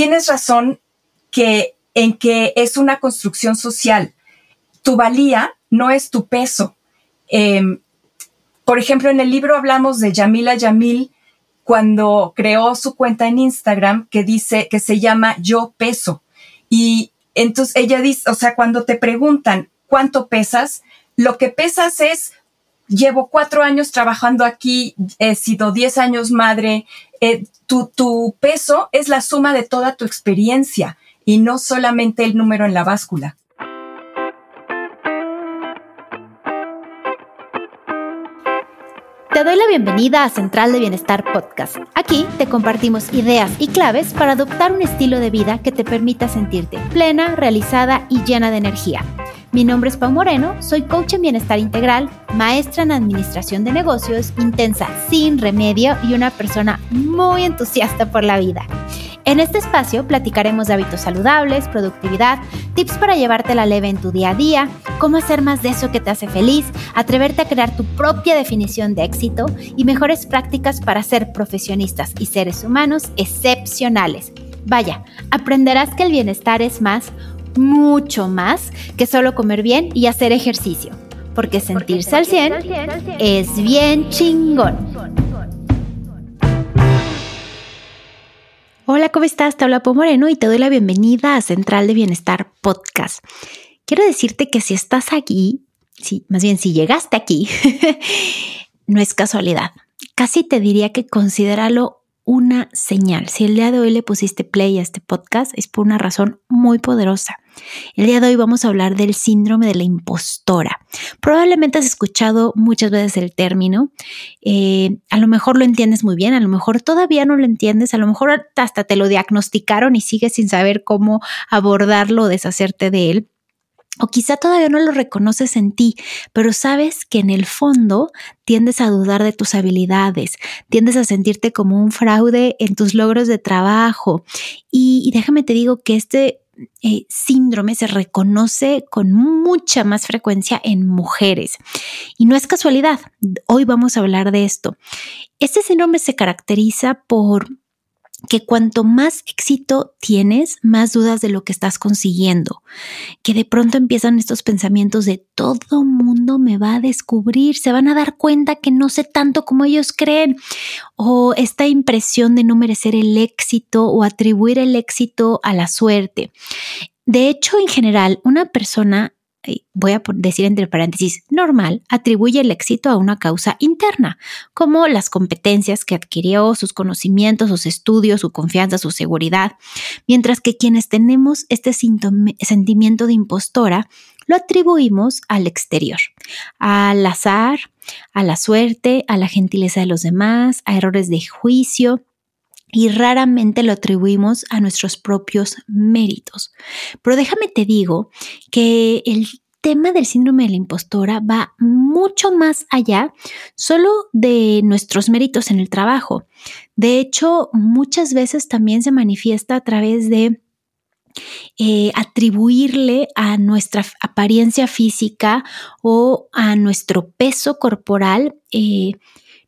tienes razón que en que es una construcción social. Tu valía no es tu peso. Em, por ejemplo, en el libro hablamos de Yamila Yamil cuando creó su cuenta en Instagram que dice que se llama Yo Peso. Y entonces ella dice, o sea, cuando te preguntan cuánto pesas, lo que pesas es llevo cuatro años trabajando aquí, he sido diez años madre. Eh, tu, tu, peso es la suma de toda tu experiencia y no solamente el número en la báscula. Te doy la bienvenida a Central de Bienestar Podcast. Aquí te compartimos ideas y claves para adoptar un estilo de vida que te permita sentirte plena, realizada y llena de energía. Mi nombre es Pau Moreno, soy coach en bienestar integral, maestra en administración de negocios, intensa, sin remedio y una persona muy entusiasta por la vida. En este espacio platicaremos de hábitos saludables, productividad, tips para llevarte la leve en tu día a día, cómo hacer más de eso que te hace feliz, atreverte a crear tu propia definición de éxito y mejores prácticas para ser profesionistas y seres humanos excepcionales. Vaya, aprenderás que el bienestar es más mucho más que solo comer bien y hacer ejercicio, porque sentirse al 100 es bien chingón. Hola, ¿cómo estás? Te habla Po Moreno y te doy la bienvenida a Central de Bienestar Podcast. Quiero decirte que si estás aquí, sí, más bien si llegaste aquí, no es casualidad. Casi te diría que considéralo una señal. Si el día de hoy le pusiste play a este podcast es por una razón muy poderosa. El día de hoy vamos a hablar del síndrome de la impostora. Probablemente has escuchado muchas veces el término. Eh, a lo mejor lo entiendes muy bien, a lo mejor todavía no lo entiendes, a lo mejor hasta te lo diagnosticaron y sigues sin saber cómo abordarlo o deshacerte de él. O quizá todavía no lo reconoces en ti, pero sabes que en el fondo tiendes a dudar de tus habilidades, tiendes a sentirte como un fraude en tus logros de trabajo. Y, déjame te digo que este eh, síndrome se reconoce con mucha más frecuencia en mujeres. Y no es casualidad, hoy vamos a hablar de esto. Este síndrome se caracteriza por que cuanto más éxito tienes, más dudas de lo que estás consiguiendo, que de pronto empiezan estos pensamientos de todo mundo me va a descubrir, se van a dar cuenta que no sé tanto como ellos creen, o esta impresión de no merecer el éxito o atribuir el éxito a la suerte. De hecho, en general, una persona voy a decir entre paréntesis, normal, atribuye el éxito a una causa interna, como las competencias que adquirió, sus conocimientos, sus estudios, su confianza, su seguridad, mientras que quienes tenemos este sentimiento de impostora, lo atribuimos al exterior, al azar, a la suerte, a la gentileza de los demás, a errores de juicio, y raramente lo atribuimos a nuestros propios méritos. Pero déjame te digo que el tema del síndrome de la impostora va mucho más allá solo de nuestros méritos en el trabajo. De hecho, muchas veces también se manifiesta a través de eh, atribuirle a nuestra apariencia física o a nuestro peso corporal eh,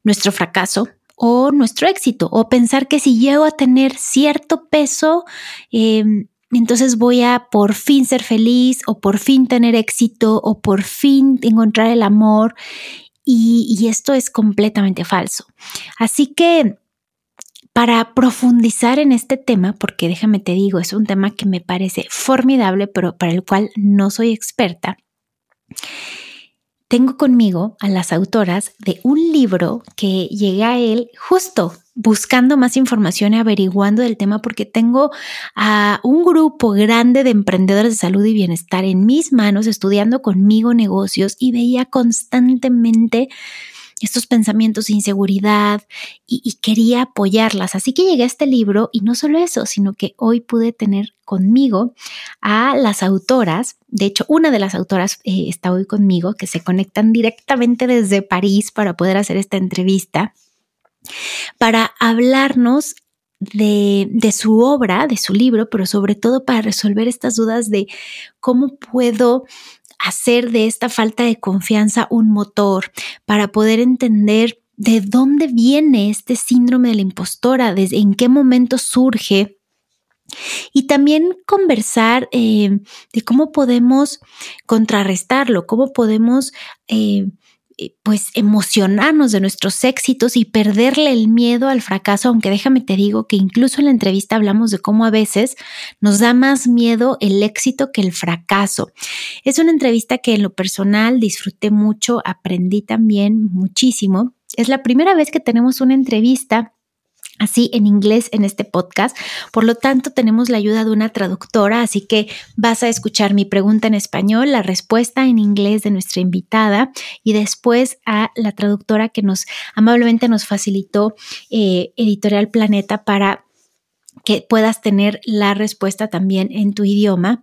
nuestro fracaso, o nuestro éxito, o pensar que si llego a tener cierto peso, em, entonces voy a por fin ser feliz o por fin tener éxito o por fin encontrar el amor. Y, y esto es completamente falso. Así que para profundizar en este tema, porque déjame te digo, es un tema que me parece formidable, pero para el cual no soy experta tengo conmigo a las autoras de un libro que llegué a él justo buscando más información y averiguando del tema porque tengo a un grupo grande de emprendedores de salud y bienestar en mis manos estudiando conmigo negocios y veía constantemente estos pensamientos de inseguridad y, quería apoyarlas. Así que llegué a este libro y no solo eso, sino que hoy pude tener conmigo a las autoras. De hecho, una de las autoras eh, está hoy conmigo, que se conectan directamente desde París para poder hacer esta entrevista, para hablarnos de, de, su obra, de su libro, pero sobre todo para resolver estas dudas de cómo puedo hacer de esta falta de confianza un motor para poder entender de dónde viene este síndrome de la impostora, desde en qué momento surge. Y también conversar eh, de cómo podemos contrarrestarlo, cómo podemos eh, pues emocionarnos de nuestros éxitos y perderle el miedo al fracaso, aunque déjame te digo que incluso en la entrevista hablamos de cómo a veces nos da más miedo el éxito que el fracaso. Es una entrevista que en lo personal disfruté mucho, aprendí también muchísimo. Es la primera vez que tenemos una entrevista así en inglés en este podcast. Por lo tanto, tenemos la ayuda de una traductora, así que vas a escuchar mi pregunta en español, la respuesta en inglés de nuestra invitada y después a la traductora que nos amablemente nos facilitó eh, Editorial Planeta para que puedas tener la respuesta también en tu idioma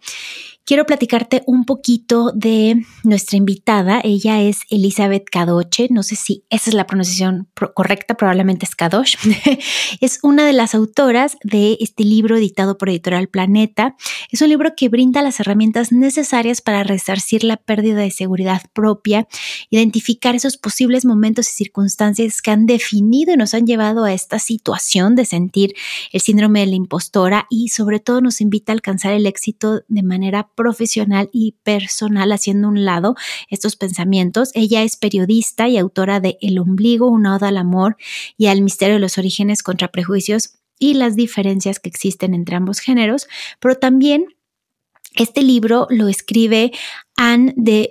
quiero platicarte un poquito de nuestra invitada. Ella es Elizabeth Kadoche. No sé si esa es la pronunciación correcta, probablemente es Kadosh. es una de las autoras de este libro editado por Editorial Planeta. Es un libro que brinda las herramientas necesarias para resarcir la pérdida de seguridad propia, identificar esos posibles momentos y circunstancias que han definido y nos han llevado a esta situación de sentir el síndrome de la impostora y sobre todo nos invita a alcanzar el éxito de manera profesional y personal haciendo un lado estos pensamientos. Ella es periodista y autora de El ombligo, una oda al amor y al misterio de los orígenes contra prejuicios y las diferencias que existen entre ambos géneros, pero también este libro lo escribe Anne de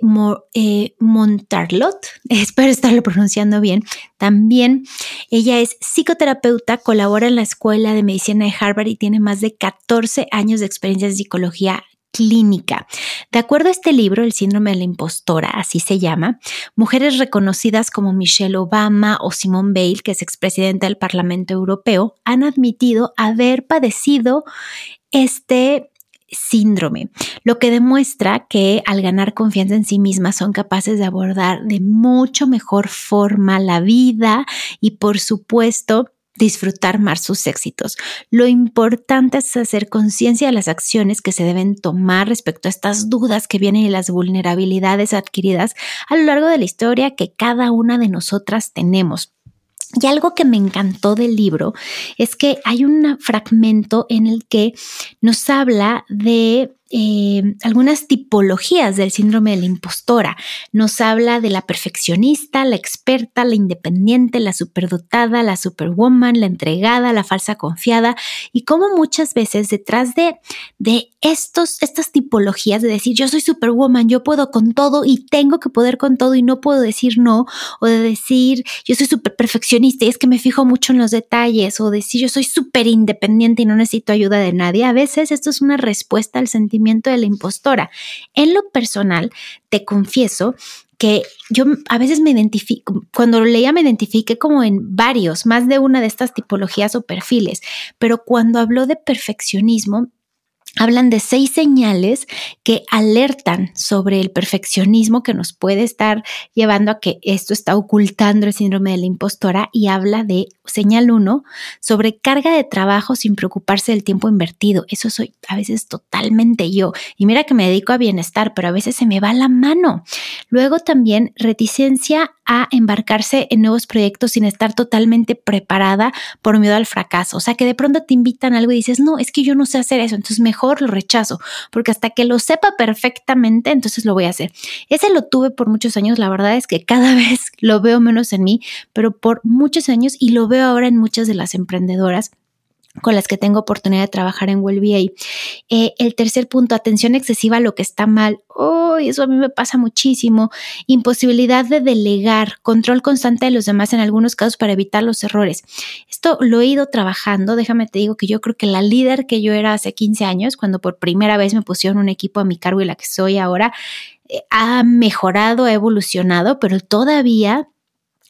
eh, Montarlot, espero estarlo pronunciando bien. También ella es psicoterapeuta, colabora en la Escuela de Medicina de Harvard y tiene más de 14 años de experiencia en psicología clínica. De acuerdo a este libro, El síndrome de la impostora, así se llama, mujeres reconocidas como Michelle Obama o Simone Bale, que es expresidenta del Parlamento Europeo, han admitido haber padecido este síndrome, lo que demuestra que al ganar confianza en sí mismas son capaces de abordar de mucho mejor forma la vida y por supuesto disfrutar más sus éxitos. Lo importante es hacer conciencia de las acciones que se deben tomar respecto a estas dudas que vienen y las vulnerabilidades adquiridas a lo largo de la historia que cada una de nosotras tenemos. Y algo que me encantó del libro es que hay un fragmento en el que nos habla de eh, algunas tipologías del síndrome de la impostora. Nos habla de la perfeccionista, la experta, la independiente, la superdotada, la superwoman, la entregada, la falsa confiada y cómo muchas veces detrás de, de estos, estas tipologías de decir yo soy superwoman, yo puedo con todo y tengo que poder con todo y no puedo decir no, o de decir yo soy súper perfeccionista y es que me fijo mucho en los detalles, o decir yo soy súper independiente y no necesito ayuda de nadie. A veces esto es una respuesta al sentimiento de la impostora. En lo personal, te confieso que yo a veces me identifico, cuando lo leía me identifiqué como en varios, más de una de estas tipologías o perfiles, pero cuando habló de perfeccionismo, hablan de seis señales que alertan sobre el perfeccionismo que nos puede estar llevando a que esto está ocultando el síndrome de la impostora y habla de señal uno sobre carga de trabajo sin preocuparse del tiempo invertido. Eso soy a veces totalmente yo. Y mira que me dedico a bienestar, pero a veces se me va la mano. Luego también reticencia a embarcarse en nuevos proyectos sin estar totalmente preparada por miedo al fracaso. O sea, que de pronto te invitan a algo y dices, no, es que yo no sé hacer eso, entonces mejor lo rechazo, porque hasta que lo sepa perfectamente, entonces lo voy a hacer. Ese lo tuve por muchos años, la verdad es que cada vez lo veo menos en mí, pero por muchos años y lo veo ahora en muchas de las emprendedoras con las que tengo oportunidad de trabajar en WellBA. Eh, el tercer punto, atención excesiva a lo que está mal. Oh, eso a mí me pasa muchísimo. Imposibilidad de delegar, control constante de los demás en algunos casos para evitar los errores. Esto lo he ido trabajando. Déjame te digo que yo creo que la líder que yo era hace 15 años, cuando por primera vez me pusieron un equipo a mi cargo y la que soy ahora, eh, ha mejorado, ha evolucionado, pero todavía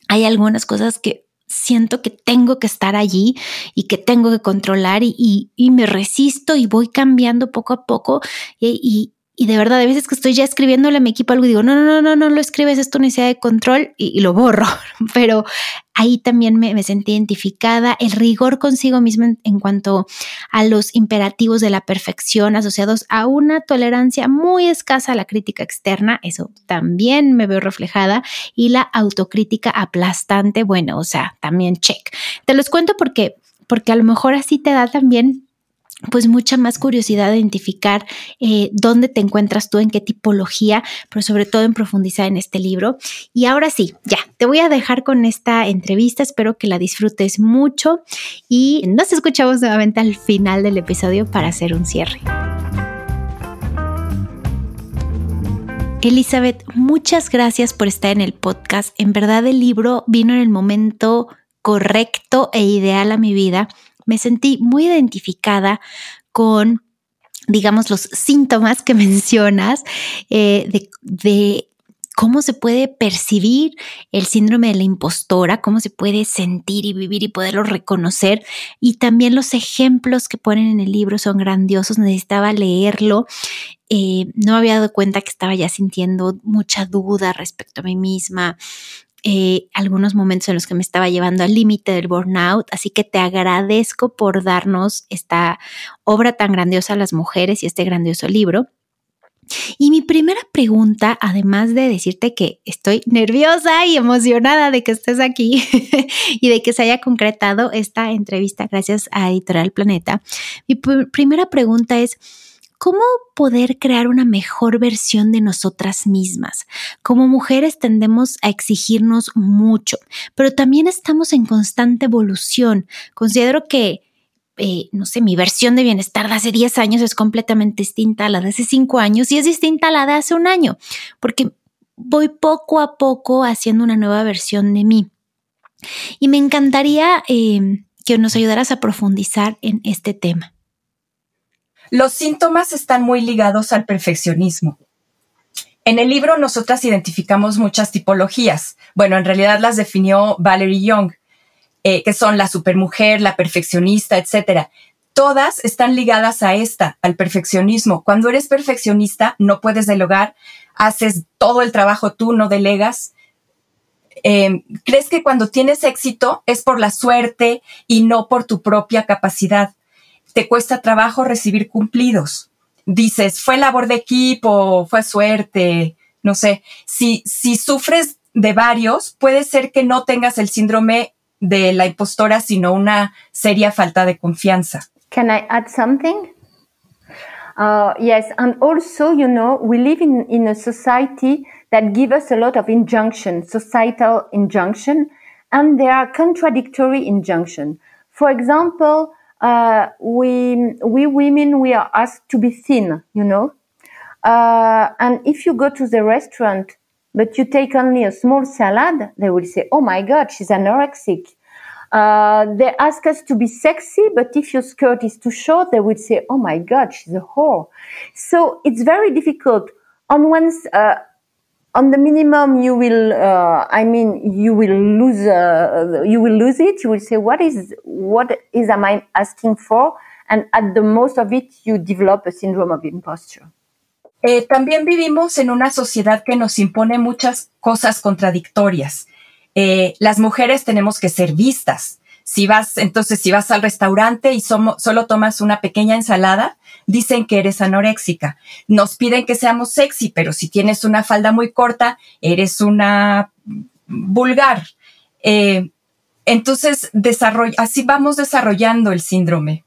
hay algunas cosas que siento que tengo que estar allí y que tengo que controlar y, me resisto y voy cambiando poco a poco y, y de verdad, a veces que estoy ya escribiéndole a mi equipo algo y digo, no, no, no, no, no lo escribes, esto necesidad de control y, lo borro. Pero ahí también me, sentí identificada. El rigor consigo mismo en, cuanto a los imperativos de la perfección asociados a una tolerancia muy escasa a la crítica externa, eso también me veo reflejada. Y la autocrítica aplastante, bueno, o sea, también check. Te los cuento porque, porque a lo mejor así te da también pues mucha más curiosidad de identificar eh, dónde te encuentras tú, en qué tipología, pero sobre todo en profundizar en este libro. Y ahora sí, ya, te voy a dejar con esta entrevista, espero que la disfrutes mucho y nos escuchamos nuevamente al final del episodio para hacer un cierre. Elizabeth, muchas gracias por estar en el podcast. En verdad el libro vino en el momento correcto e ideal a mi vida me sentí muy identificada con, digamos, los síntomas que mencionas eh, de, cómo se puede percibir el síndrome de la impostora, cómo se puede sentir y vivir y poderlo reconocer. Y también los ejemplos que ponen en el libro son grandiosos, necesitaba leerlo. Eh, no había dado cuenta que estaba ya sintiendo mucha duda respecto a mí misma, eh, algunos momentos en los que me estaba llevando al límite del burnout, así que te agradezco por darnos esta obra tan grandiosa a las mujeres y este grandioso libro. Y mi primera pregunta, además de decirte que estoy nerviosa y emocionada de que estés aquí y de que se haya concretado esta entrevista gracias a Editorial Planeta, mi primera pregunta es, ¿Cómo poder crear una mejor versión de nosotras mismas? Como mujeres tendemos a exigirnos mucho, pero también estamos en constante evolución. Considero que eh, no sé, mi versión de bienestar de hace 10 años es completamente distinta a la de hace 5 años y es distinta a la de hace un año, porque voy poco a poco haciendo una nueva versión de mí. Y me encantaría eh, que nos ayudaras a profundizar en este tema. Los síntomas están muy ligados al perfeccionismo. En el libro nosotras identificamos muchas tipologías. Bueno, en realidad las definió Valerie Young, eh, que son la supermujer, la perfeccionista, etc. Todas están ligadas a esta, al perfeccionismo. Cuando eres perfeccionista, no puedes delegar, haces todo el trabajo tú, no delegas. Em, crees que cuando tienes éxito es por la suerte y no por tu propia capacidad te cuesta trabajo recibir cumplidos. Dices, fue labor de equipo, fue suerte, no sé. Si, si sufres de varios, puede ser que no tengas el síndrome de la impostora, sino una seria falta de confianza. Can I add something? Uh, yes, and also, you know, we live in, in a society that gives us a lot of injunction, societal injunction, and there are contradictory injunction. For example, uh, we we women we are asked to be thin, you know. Uh, and if you go to the restaurant, but you take only a small salad, they will say, "Oh my God, she's anorexic." Uh, they ask us to be sexy, but if your skirt is too short, they would say, "Oh my God, she's a whore." So it's very difficult. On one, uh, on the minimum you will uh, i mean you will lose uh, you will lose it. You will say what is what is am i asking for? And at the most of it you develop a syndrome of imposture. Eh, también vivimos en una sociedad que nos impone muchas cosas contradictorias. Eh, las mujeres tenemos que ser vistas, si vas, entonces, si vas al restaurante y solo tomas una pequeña ensalada, dicen que eres anoréxica. Nos piden que seamos sexy, pero si tienes una falda muy corta, eres una vulgar. Eh, entonces, así vamos desarrollando el síndrome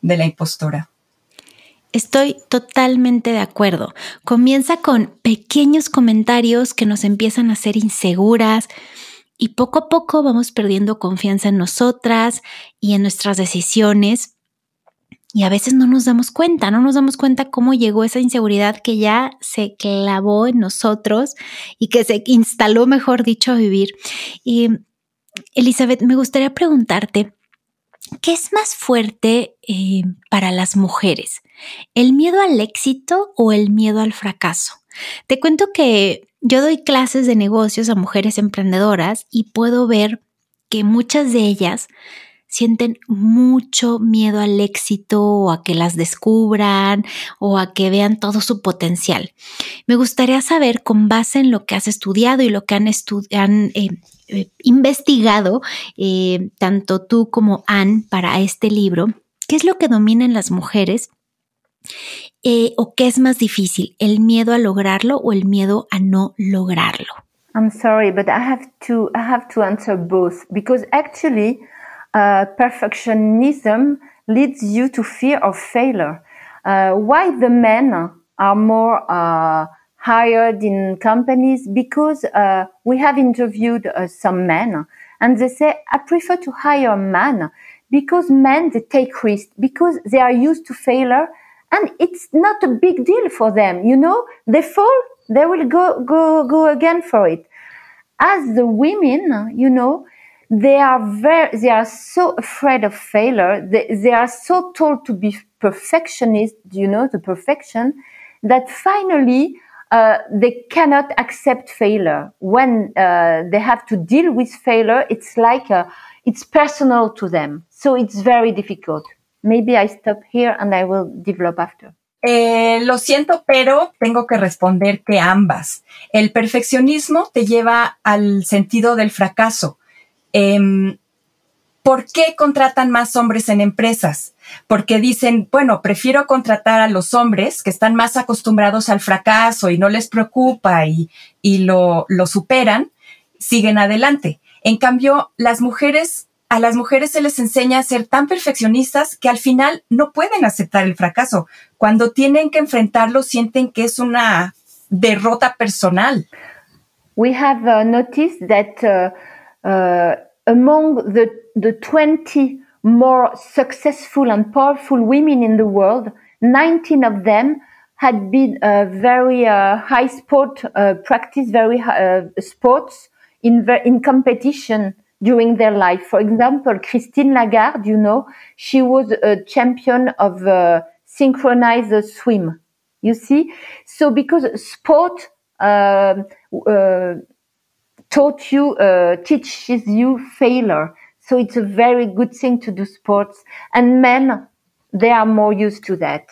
de la impostora. Estoy totalmente de acuerdo. Comienza con pequeños comentarios que nos empiezan a hacer inseguras, y poco a poco vamos perdiendo confianza en nosotras y en nuestras decisiones. Y a veces no nos damos cuenta, no nos damos cuenta cómo llegó esa inseguridad que ya se clavó en nosotros y que se instaló, mejor dicho, a vivir. Y Elizabeth, me gustaría preguntarte, ¿qué es más fuerte eh, para las mujeres? ¿El miedo al éxito o el miedo al fracaso? Te cuento que yo doy clases de negocios a mujeres emprendedoras y puedo ver que muchas de ellas sienten mucho miedo al éxito o a que las descubran o a que vean todo su potencial. Me gustaría saber, con base en lo que has estudiado y lo que han, eh, eh, investigado, eh, tanto tú como Anne, para este libro, ¿qué es lo que domina en las mujeres eh, o qué es más difícil, el miedo a lograrlo o el miedo a no lograrlo? I'm sorry, but I have to I have to answer both because actually uh, perfectionism leads you to fear of failure. Uh, why the men are more uh, hired in companies? Because uh, we have interviewed uh, some men, and they say, "I prefer to hire a man because men they take risks because they are used to failure, and it's not a big deal for them. You know, they fall, they will go go go again for it. As the women, you know." they are very they are so afraid of failure they, they are so told to be perfectionist you know the perfection that finally uh, they cannot accept failure when uh, they have to deal with failure it's like a, it's personal to them so it's very difficult maybe i stop here and i will develop after Eh, lo siento, pero tengo que responder que ambas. El perfeccionismo te lleva al sentido del fracaso. Eh, ¿Por qué contratan más hombres en empresas? Porque dicen, bueno, prefiero contratar a los hombres que están más acostumbrados al fracaso y no les preocupa y, lo superan, siguen adelante. En cambio, las mujeres, a las mujeres se les enseña a ser tan perfeccionistas que al final no pueden aceptar el fracaso. Cuando tienen que enfrentarlo, sienten que es una derrota personal. We have uh, noticed that uh, uh, among the, the 20 more successful and powerful women in the world, 19 of them had been uh, very uh, high sport uh, practice, very uh, sports in in competition during their life. For example, Christine Lagarde, you know, she was a champion of uh, synchronized swim. You see, so because sport um, uh, taught you, uh, teaches you failure. So it's a very good thing to do sports. And men, they are more used to that.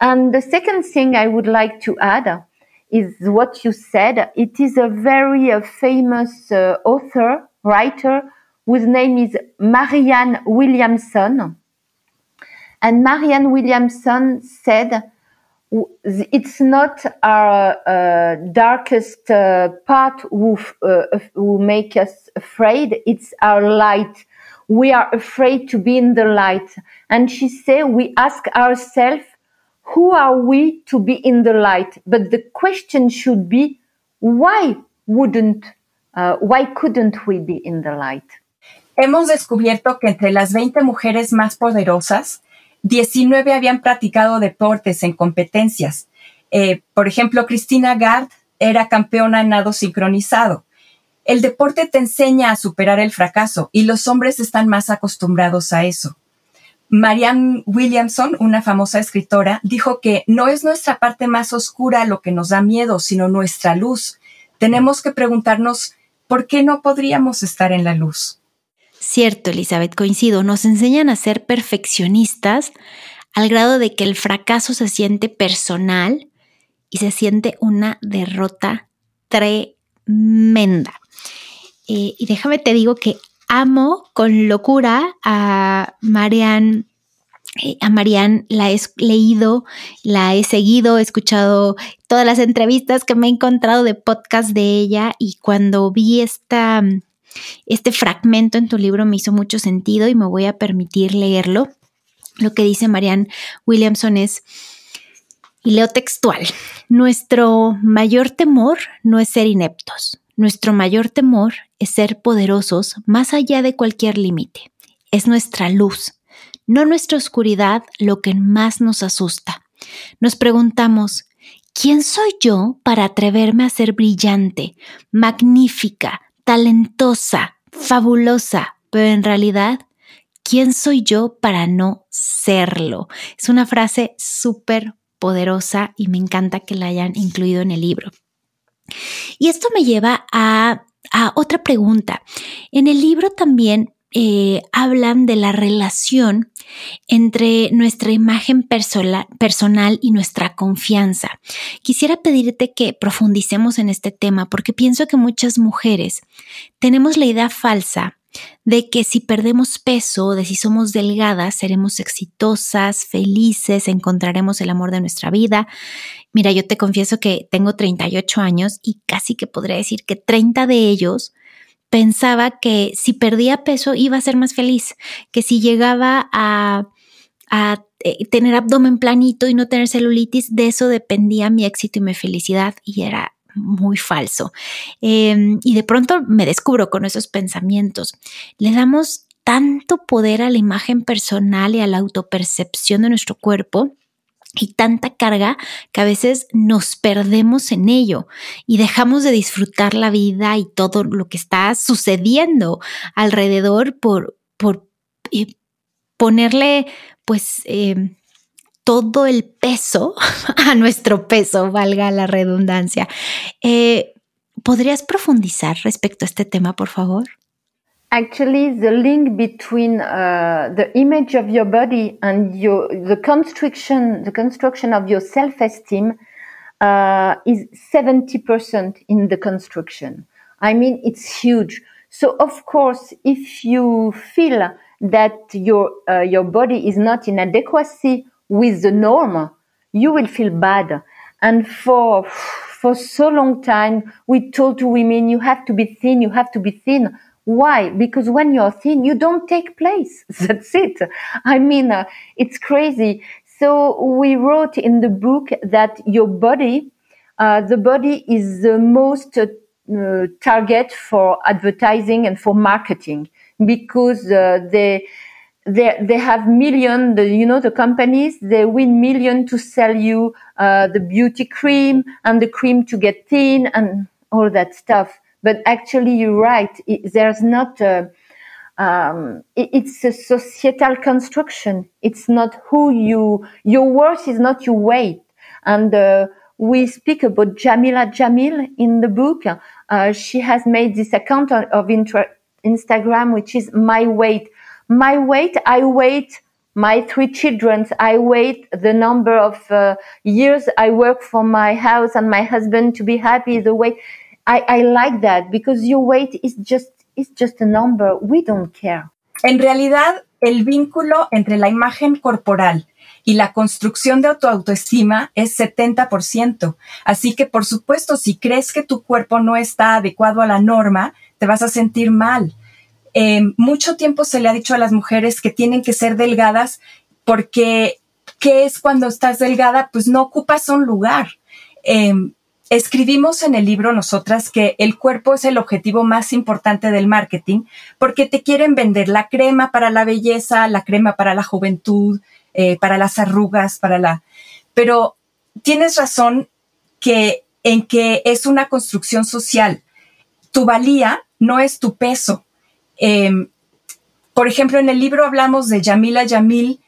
And the second thing I would like to add is what you said. It is a very uh, famous uh, author, writer, whose name is Marianne Williamson. And Marianne Williamson said, it's not our uh, darkest uh, part who, uh, who make us afraid. It's our light. We are afraid to be in the light. And she said, we ask ourselves, who are we to be in the light? But the question should be, why wouldn't, uh, why couldn't we be in the light? Hemos descubierto que entre las 20 mujeres más poderosas, 19 habían practicado deportes en competencias. Eh, por ejemplo, Cristina Gard era campeona en nado sincronizado. El deporte te enseña a superar el fracaso y los hombres están más acostumbrados a eso. Marianne Williamson, una famosa escritora, dijo que no es nuestra parte más oscura lo que nos da miedo, sino nuestra luz. Tenemos que preguntarnos por qué no podríamos estar en la luz. Cierto, Elizabeth, coincido, nos enseñan a ser perfeccionistas al grado de que el fracaso se siente personal y se siente una derrota tremenda. Eh, y déjame te digo que amo con locura a Marianne a Marianne la he leído, la he seguido, he escuchado todas las entrevistas que me he encontrado de podcast de ella y cuando vi esta, este fragmento en tu libro me hizo mucho sentido y me voy a permitir leerlo. Lo que dice Marianne Williamson es, y leo textual, nuestro mayor temor no es ser ineptos, nuestro mayor temor es ser poderosos más allá de cualquier límite. Es nuestra luz, no nuestra oscuridad lo que más nos asusta. Nos preguntamos, ¿quién soy yo para atreverme a ser brillante, magnífica, talentosa, fabulosa, pero en realidad, ¿quién soy yo para no serlo? Es una frase súper poderosa y me encanta que la hayan incluido en el libro. Y esto me lleva a, a otra pregunta. En el libro también eh, hablan de la relación entre nuestra imagen personal y nuestra confianza. Quisiera pedirte que profundicemos en este tema porque pienso que muchas mujeres tenemos la idea falsa de que si perdemos peso, de si somos delgadas, seremos exitosas, felices, encontraremos el amor de nuestra vida. Mira, yo te confieso que tengo 38 años y casi que podría decir que 30 de ellos pensaba que si perdía peso iba a ser más feliz, que si llegaba a eh, tener abdomen planito y no tener celulitis, de eso dependía mi éxito y mi felicidad y era muy falso. Em, y de pronto me descubro con esos pensamientos. Le damos tanto poder a la imagen personal y a la autopercepción de nuestro cuerpo y tanta carga que a veces nos perdemos en ello y dejamos de disfrutar la vida y todo lo que está sucediendo alrededor por, por eh, ponerle pues em, todo el peso a nuestro peso, valga la redundancia. Eh, ¿Podrías profundizar respecto a este tema, por favor? Actually, the link between uh, the image of your body and your the construction the construction of your self-esteem uh, is seventy percent in the construction. I mean, it's huge. So, of course, if you feel that your uh, your body is not in adequacy with the norm, you will feel bad. And for for so long time, we told to women, you have to be thin, you have to be thin. Why? Because when you're thin, you don't take place. That's it. I mean, uh, it's crazy. So we wrote in the book that your body, uh, the body is the most uh, target for advertising and for marketing because uh, they they they have million the, you know the companies they win million to sell you uh, the beauty cream and the cream to get thin and all that stuff but actually you're right it, there's not a, um, it, it's a societal construction it's not who you your worth is not your weight and uh, we speak about Jamila Jamil in the book. Uh, she has made this account of, intra- Instagram, which is my weight my weight, I wait my three children. I wait the number of uh, years I work for my house and my husband to be happy. The way I, I like that because your weight is just is just a number. We don't care. En realidad, el vínculo entre la imagen corporal y la construcción de tu autoestima es 70%. Así que, por supuesto, si crees que tu cuerpo no está adecuado a la norma, te vas a sentir mal. Eh, mucho tiempo se le ha dicho a las mujeres que tienen que ser delgadas porque ¿qué es cuando estás delgada? Pues no ocupas un lugar. Em, escribimos en el libro nosotras que el cuerpo es el objetivo más importante del marketing porque te quieren vender la crema para la belleza, la crema para la juventud, eh, para las arrugas, para la... Pero tienes razón que en que es una construcción social. Tu valía no es tu peso, Em, por ejemplo, en el libro hablamos de Yamila Yamil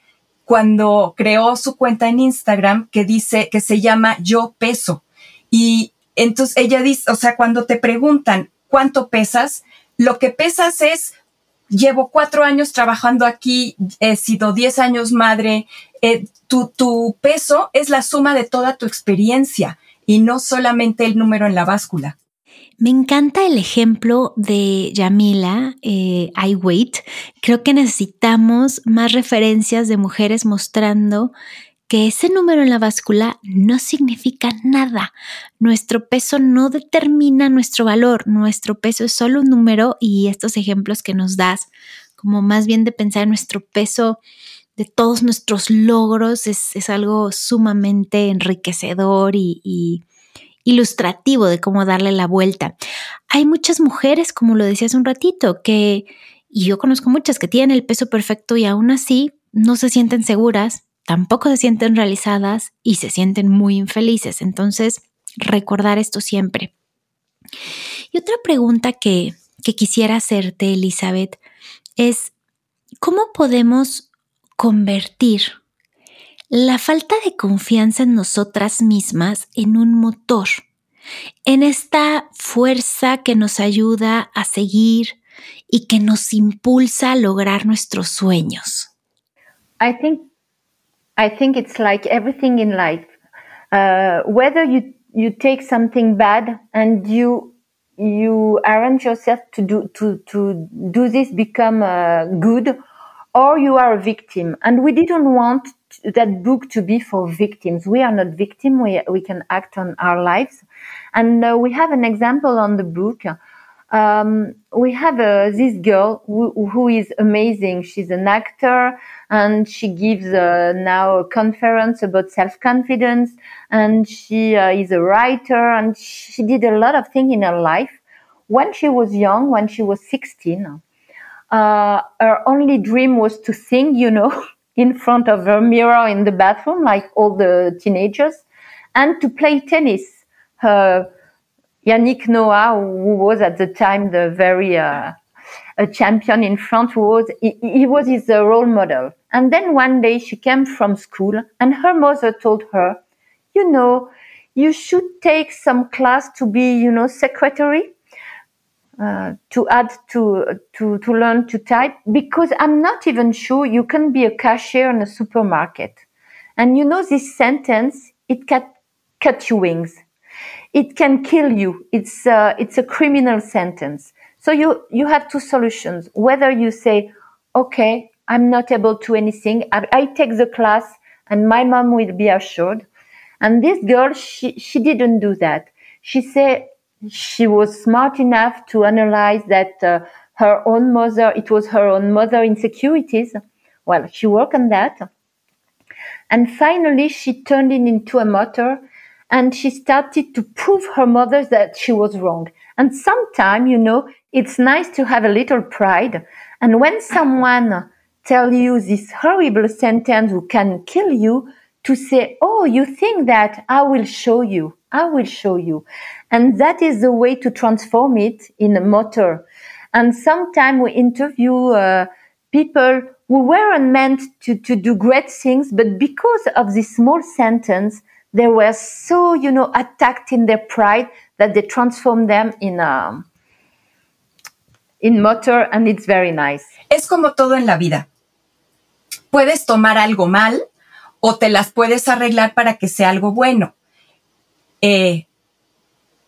cuando creó su cuenta en Instagram que dice que se llama Yo Peso. Y entonces ella dice, o sea, cuando te preguntan cuánto pesas, lo que pesas es, llevo cuatro años trabajando aquí, he sido diez años madre, eh, tu, tu peso es la suma de toda tu experiencia y no solamente el número en la báscula. Me encanta el ejemplo de Yamila, eh, I Wait. Creo que necesitamos más referencias de mujeres mostrando que ese número en la báscula no significa nada. Nuestro peso no determina nuestro valor. Nuestro peso es solo un número y estos ejemplos que nos das, como más bien de pensar en nuestro peso de todos nuestros logros, es, algo sumamente enriquecedor y ilustrativo de cómo darle la vuelta. Hay muchas mujeres, como lo decía hace un ratito, que, y yo conozco muchas que tienen el peso perfecto y aún así no se sienten seguras, tampoco se sienten realizadas y se sienten muy infelices. Entonces, recordar esto siempre. Y otra pregunta que, quisiera hacerte, Elizabeth, es, ¿cómo podemos convertir la falta de confianza en nosotras mismas en un motor, en esta fuerza que nos ayuda a seguir y que nos impulsa a lograr nuestros sueños. I think it's like everything in life. Uh, whether you you take something bad and you you arrange yourself to do to to do this become uh, good, or you are a victim. And we didn't want that book to be for victims. We are not victims. We, we can act on our lives. And uh, we have an example on the book. Um, we have uh, this girl who, who is amazing. She's an actor and she gives uh, now a conference about self confidence and she uh, is a writer and she did a lot of things in her life. When she was young, when she was 16, uh, her only dream was to sing, you know, in front of her mirror in the bathroom, like all the teenagers, and to play tennis. Her Yannick Noah, who was at the time the very uh, a champion in France, was he, he was his uh, role model. And then one day she came from school, and her mother told her, "You know, you should take some class to be, you know, secretary." Uh, to add to to to learn to type because I'm not even sure you can be a cashier in a supermarket. And you know this sentence it cut cut your wings it can kill you. It's uh, it's a criminal sentence. So you you have two solutions. Whether you say, okay, I'm not able to anything. I, I take the class, and my mom will be assured. And this girl, she she didn't do that. She said she was smart enough to analyze that uh, her own mother, it was her own mother insecurities. Well, she worked on that. And finally, she turned it into a motor and she started to prove her mother that she was wrong. And sometimes, you know, it's nice to have a little pride. And when someone tell you this horrible sentence who can kill you, to say, "Oh, you think that? I will show you. I will show you," and that is the way to transform it in a motor. And sometimes we interview uh, people who weren't meant to, to do great things, but because of this small sentence, they were so, you know, attacked in their pride that they transformed them in a um, in motor and it's very nice. Es como todo en la vida. Puedes tomar algo mal o te las puedes arreglar para que sea algo bueno. Eh,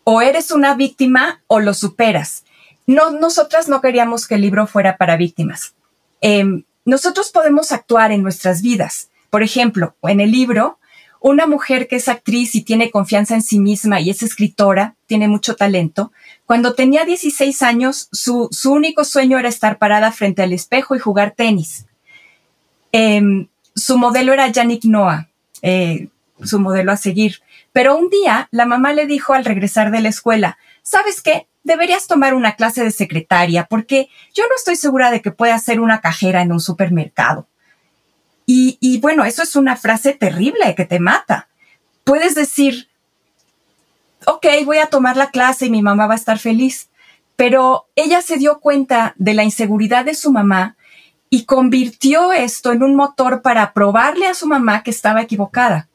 o eres una víctima o lo superas. No, nosotras no queríamos que el libro fuera para víctimas. Eh, nosotros podemos actuar en nuestras vidas. Por ejemplo, en el libro una mujer que es actriz y tiene confianza en sí misma y es escritora, tiene mucho talento, cuando tenía 16 años, su, único sueño era estar parada frente al espejo y jugar tenis. Em, su modelo era Yannick Noah, eh, su modelo a seguir. Pero un día la mamá le dijo al regresar de la escuela, ¿sabes qué? Deberías tomar una clase de secretaria porque yo no estoy segura de que pueda ser una cajera en un supermercado. Y, bueno, eso es una frase terrible que te mata. Puedes decir, ok, voy a tomar la clase y mi mamá va a estar feliz. Pero ella se dio cuenta de la inseguridad de su mamá y convirtió esto en un motor para probarle a su mamá que estaba equivocada.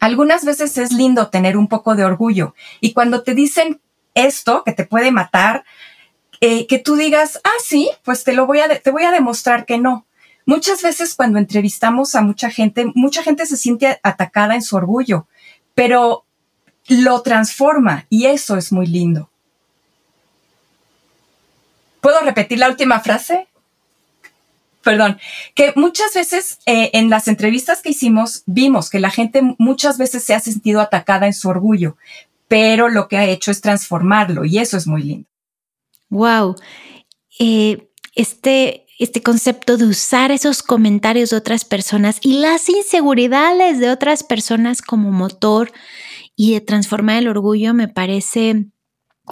Algunas veces es lindo tener un poco de orgullo y cuando te dicen esto que te puede matar, eh, que tú digas, ah, sí, pues te lo voy a, te voy a demostrar que no. Muchas veces cuando entrevistamos a mucha gente, mucha gente se siente atacada en su orgullo, pero lo transforma y eso es muy lindo. ¿Puedo repetir la última frase? Perdón, que muchas veces eh, en las entrevistas que hicimos vimos que la gente muchas veces se ha sentido atacada en su orgullo, pero lo que ha hecho es transformarlo y eso es muy lindo. Wow. Eh, este este concepto de usar esos comentarios de otras personas y las inseguridades de otras personas como motor y de transformar el orgullo me parece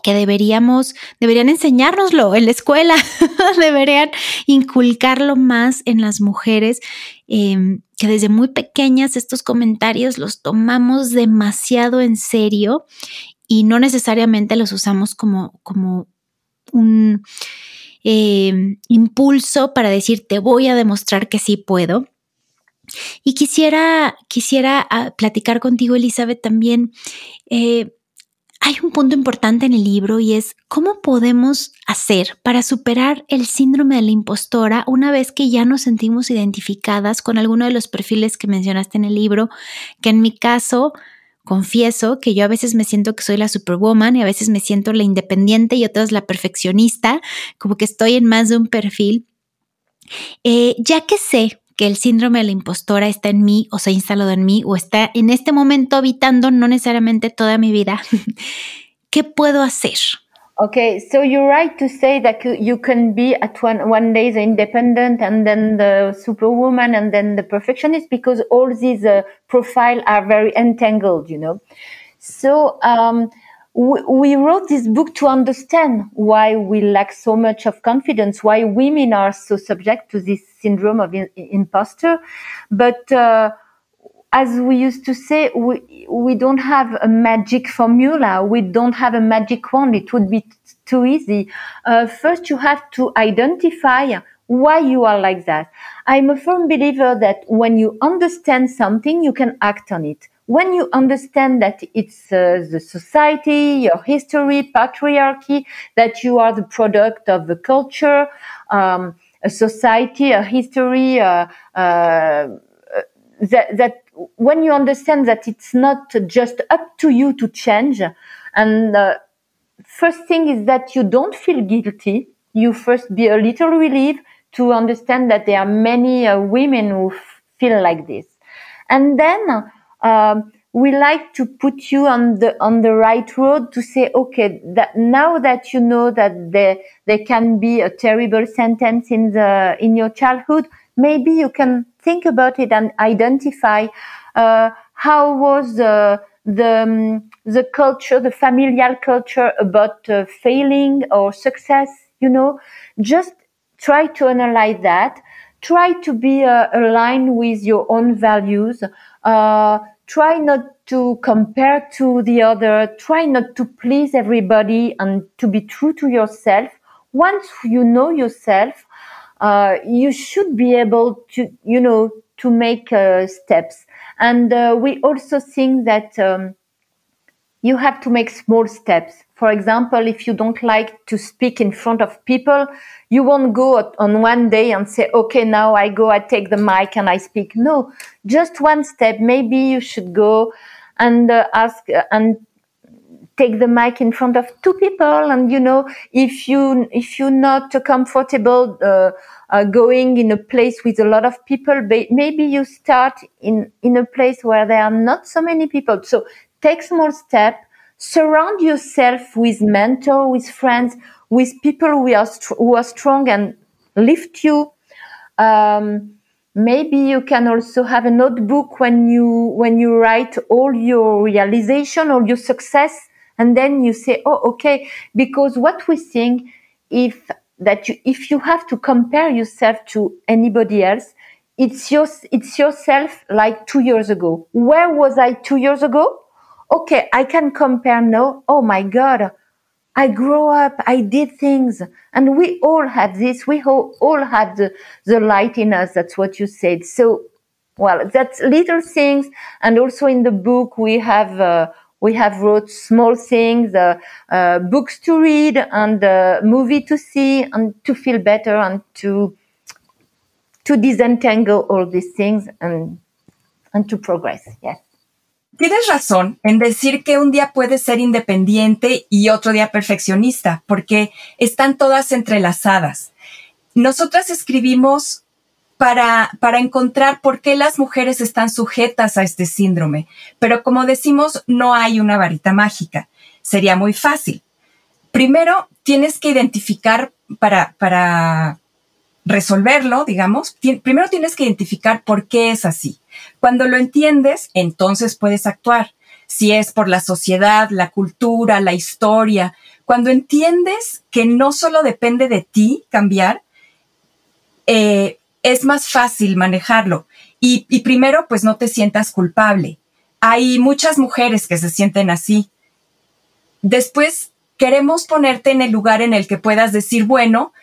que deberíamos, deberían enseñárnoslo en la escuela, deberían inculcarlo más en las mujeres, em, que desde muy pequeñas estos comentarios los tomamos demasiado en serio y no necesariamente los usamos como, como un Em, impulso para decir, te voy a demostrar que sí puedo. Y quisiera, quisiera ah, platicar contigo, Elizabeth, también. Eh, hay un punto importante en el libro y es cómo podemos hacer para superar el síndrome de la impostora una vez que ya nos sentimos identificadas con alguno de los perfiles que mencionaste en el libro, que en mi caso confieso que yo a veces me siento que soy la superwoman y a veces me siento la independiente y otras la perfeccionista, como que estoy en más de un perfil. Eh, ya que sé que el síndrome de la impostora está en mí o se ha instalado en mí o está en este momento habitando no necesariamente toda mi vida, ¿qué puedo hacer? Okay, so you're right to say that you can be at one one day the independent and then the superwoman and then the perfectionist because all these uh, profiles are very entangled, you know. So um, we, we wrote this book to understand why we lack so much of confidence, why women are so subject to this syndrome of in, imposter, but. Uh, as we used to say, we, we don't have a magic formula. We don't have a magic wand. It would be t- too easy. Uh, first, you have to identify why you are like that. I'm a firm believer that when you understand something, you can act on it. When you understand that it's uh, the society, your history, patriarchy, that you are the product of the culture, um, a society, a history, uh, uh that, that when you understand that it's not just up to you to change, and uh, first thing is that you don't feel guilty. You first be a little relieved to understand that there are many uh, women who f- feel like this, and then. Um, we like to put you on the on the right road to say okay that now that you know that there there can be a terrible sentence in the in your childhood maybe you can think about it and identify uh, how was the the um, the culture, the familial culture about uh, failing or success. You know, just try to analyze that. Try to be uh, aligned with your own values. Uh, try not to compare to the other. Try not to please everybody and to be true to yourself. Once you know yourself, uh, you should be able to, you know, to make uh, steps. And uh, we also think that um, you have to make small steps. For example, if you don't like to speak in front of people, you won't go on one day and say, okay, now I go, I take the mic and I speak. No, just one step. Maybe you should go and uh, ask uh, and take the mic in front of two people and you know if you if you're not comfortable uh, uh, going in a place with a lot of people maybe you start in in a place where there are not so many people. So take small step surround yourself with mentor with friends with people who are who are strong and lift you. Um, maybe you can also have a notebook when you when you write all your realization all your success and then you say oh okay because what we think if that you, if you have to compare yourself to anybody else it's your it's yourself like 2 years ago where was i 2 years ago okay i can compare now oh my god I grew up, I did things, and we all have this. We all have the, the light in us. That's what you said. So, well, that's little things. And also in the book, we have uh, we have wrote small things, uh, uh, books to read and uh, movie to see and to feel better and to to disentangle all these things and and to progress. Yes. Tienes razón en decir que un día puedes ser independiente y otro día perfeccionista, porque están todas entrelazadas. Nosotras escribimos para, para encontrar por qué las mujeres están sujetas a este síndrome. Pero como decimos, no hay una varita mágica. Sería muy fácil. Primero, tienes que identificar para, para resolverlo, digamos, primero tienes que identificar por qué es así. Cuando lo entiendes, entonces puedes actuar. Si es por la sociedad, la cultura, la historia, cuando entiendes que no solo depende de ti cambiar, eh, es más fácil manejarlo. Y, primero, pues no te sientas culpable. Hay muchas mujeres que se sienten así. Después, queremos ponerte en el lugar en el que puedas decir, bueno,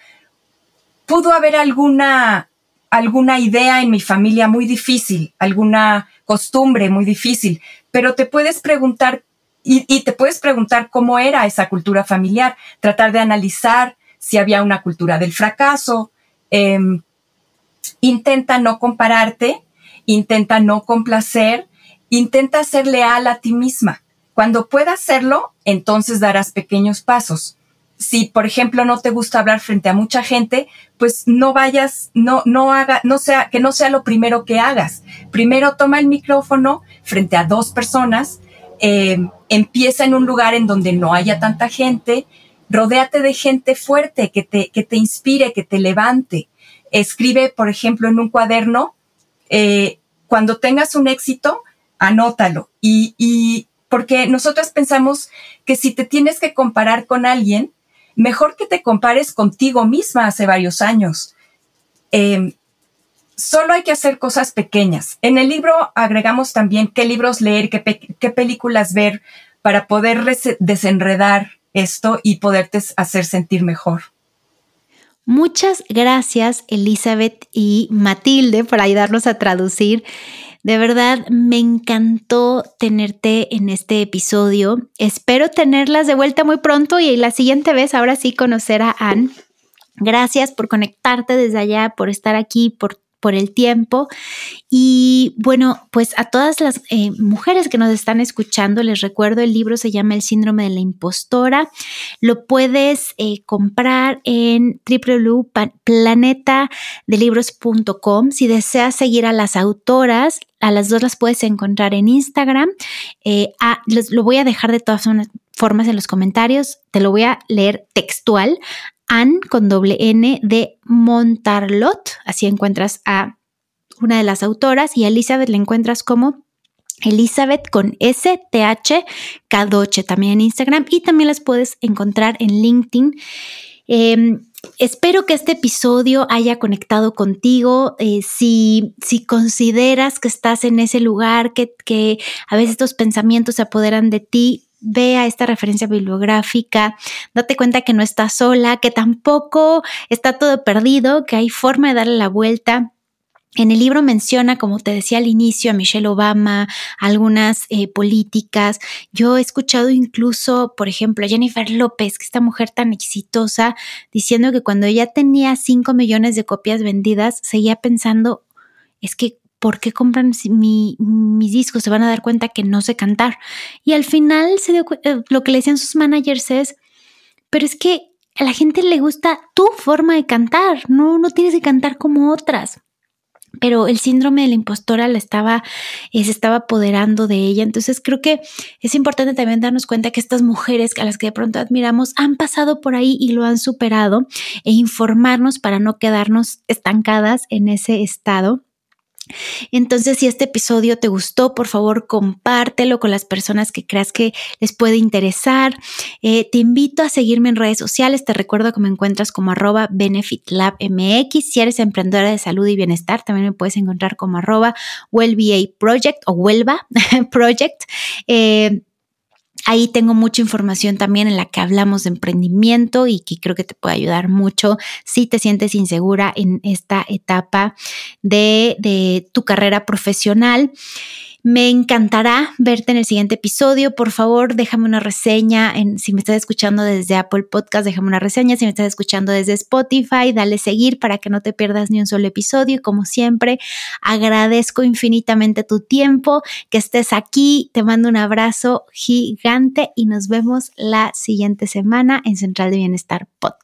pudo haber alguna, alguna idea en mi familia muy difícil, alguna costumbre muy difícil, pero te puedes preguntar y, te puedes preguntar cómo era esa cultura familiar, tratar de analizar si había una cultura del fracaso, eh, Intenta no compararte, intenta no complacer, intenta ser leal a ti misma. Cuando puedas hacerlo, entonces darás pequeños pasos. Si, por ejemplo, no te gusta hablar frente a mucha gente, pues no vayas, no, no haga, no sea, que no sea lo primero que hagas. Primero toma el micrófono frente a dos personas, eh, empieza en un lugar en donde no haya tanta gente, Rodéate de gente fuerte que te, que te inspire, que te levante. Escribe, por ejemplo, en un cuaderno, eh, cuando tengas un éxito, anótalo. Y, porque nosotras pensamos que si te tienes que comparar con alguien, mejor que te compares contigo misma hace varios años. Em, solo hay que hacer cosas pequeñas. En el libro agregamos también qué libros leer, qué, películas ver para poder desenredar esto y poderte hacer sentir mejor. Muchas gracias Elizabeth y Matilde por ayudarnos a traducir. De verdad, me encantó tenerte en este episodio. Espero tenerlas de vuelta muy pronto y la siguiente vez, ahora sí, conocer a Anne. Gracias por conectarte desde allá, por estar aquí, por por el tiempo. Y bueno, pues a todas las eh, mujeres que nos están escuchando, les recuerdo, el libro se llama El síndrome de la impostora. Lo puedes eh, comprar en www.planetadelibros.com. Si deseas seguir a las autoras, a las dos las puedes encontrar en Instagram. Eh, lo voy a dejar de todas formas en los comentarios. Te lo voy a leer textual. Anne con doble N de Montarlot. Así encuentras a una de las autoras y a Elizabeth la encuentras como Elizabeth con S, T, H, Cadoche también en Instagram y también las puedes encontrar en LinkedIn. Em, espero que este episodio haya conectado contigo. Eh, si, si, consideras que estás en ese lugar, que, que a veces estos pensamientos se apoderan de ti, vea esta referencia bibliográfica, date cuenta que no estás sola, que tampoco está todo perdido, que hay forma de darle la vuelta. En el libro menciona, como te decía al inicio, a Michelle Obama, algunas eh, políticas. Yo he escuchado incluso, por ejemplo, a Jennifer López, que esta mujer tan exitosa, diciendo que cuando ella tenía 5 millones de copias vendidas, seguía pensando, es que ¿por qué compran mis discos? Se van a dar cuenta que no sé cantar. Y al final se eh, lo que le decían sus managers es, pero es que a la gente le gusta tu forma de cantar, no, no tienes que cantar como otras. Pero el síndrome de la impostora la estaba, eh, se estaba apoderando de ella. Entonces creo que es importante también darnos cuenta que estas mujeres a las que de pronto admiramos han pasado por ahí y lo han superado e informarnos para no quedarnos estancadas en ese estado entonces, si este episodio te gustó, por favor, compártelo con las personas que creas que les puede interesar. Eh, te invito a seguirme en redes sociales. Te recuerdo que me encuentras como arroba benefitlabmx. Si eres emprendedora de salud y bienestar, también me puedes encontrar como arroba WellBA Project o Huelva Project. Ahí tengo mucha información también en la que hablamos de emprendimiento y que creo que te puede ayudar mucho si te sientes insegura en esta etapa de, de tu carrera profesional. Me encantará verte en el siguiente episodio. Por favor, déjame una reseña. Si me estás escuchando desde Apple Podcast, déjame una reseña. Si me estás escuchando desde Spotify, dale seguir para que no te pierdas ni un solo episodio. Como siempre, agradezco infinitamente tu tiempo, que estés aquí. Te mando un abrazo gigante y nos vemos la siguiente semana en Central de Bienestar Podcast.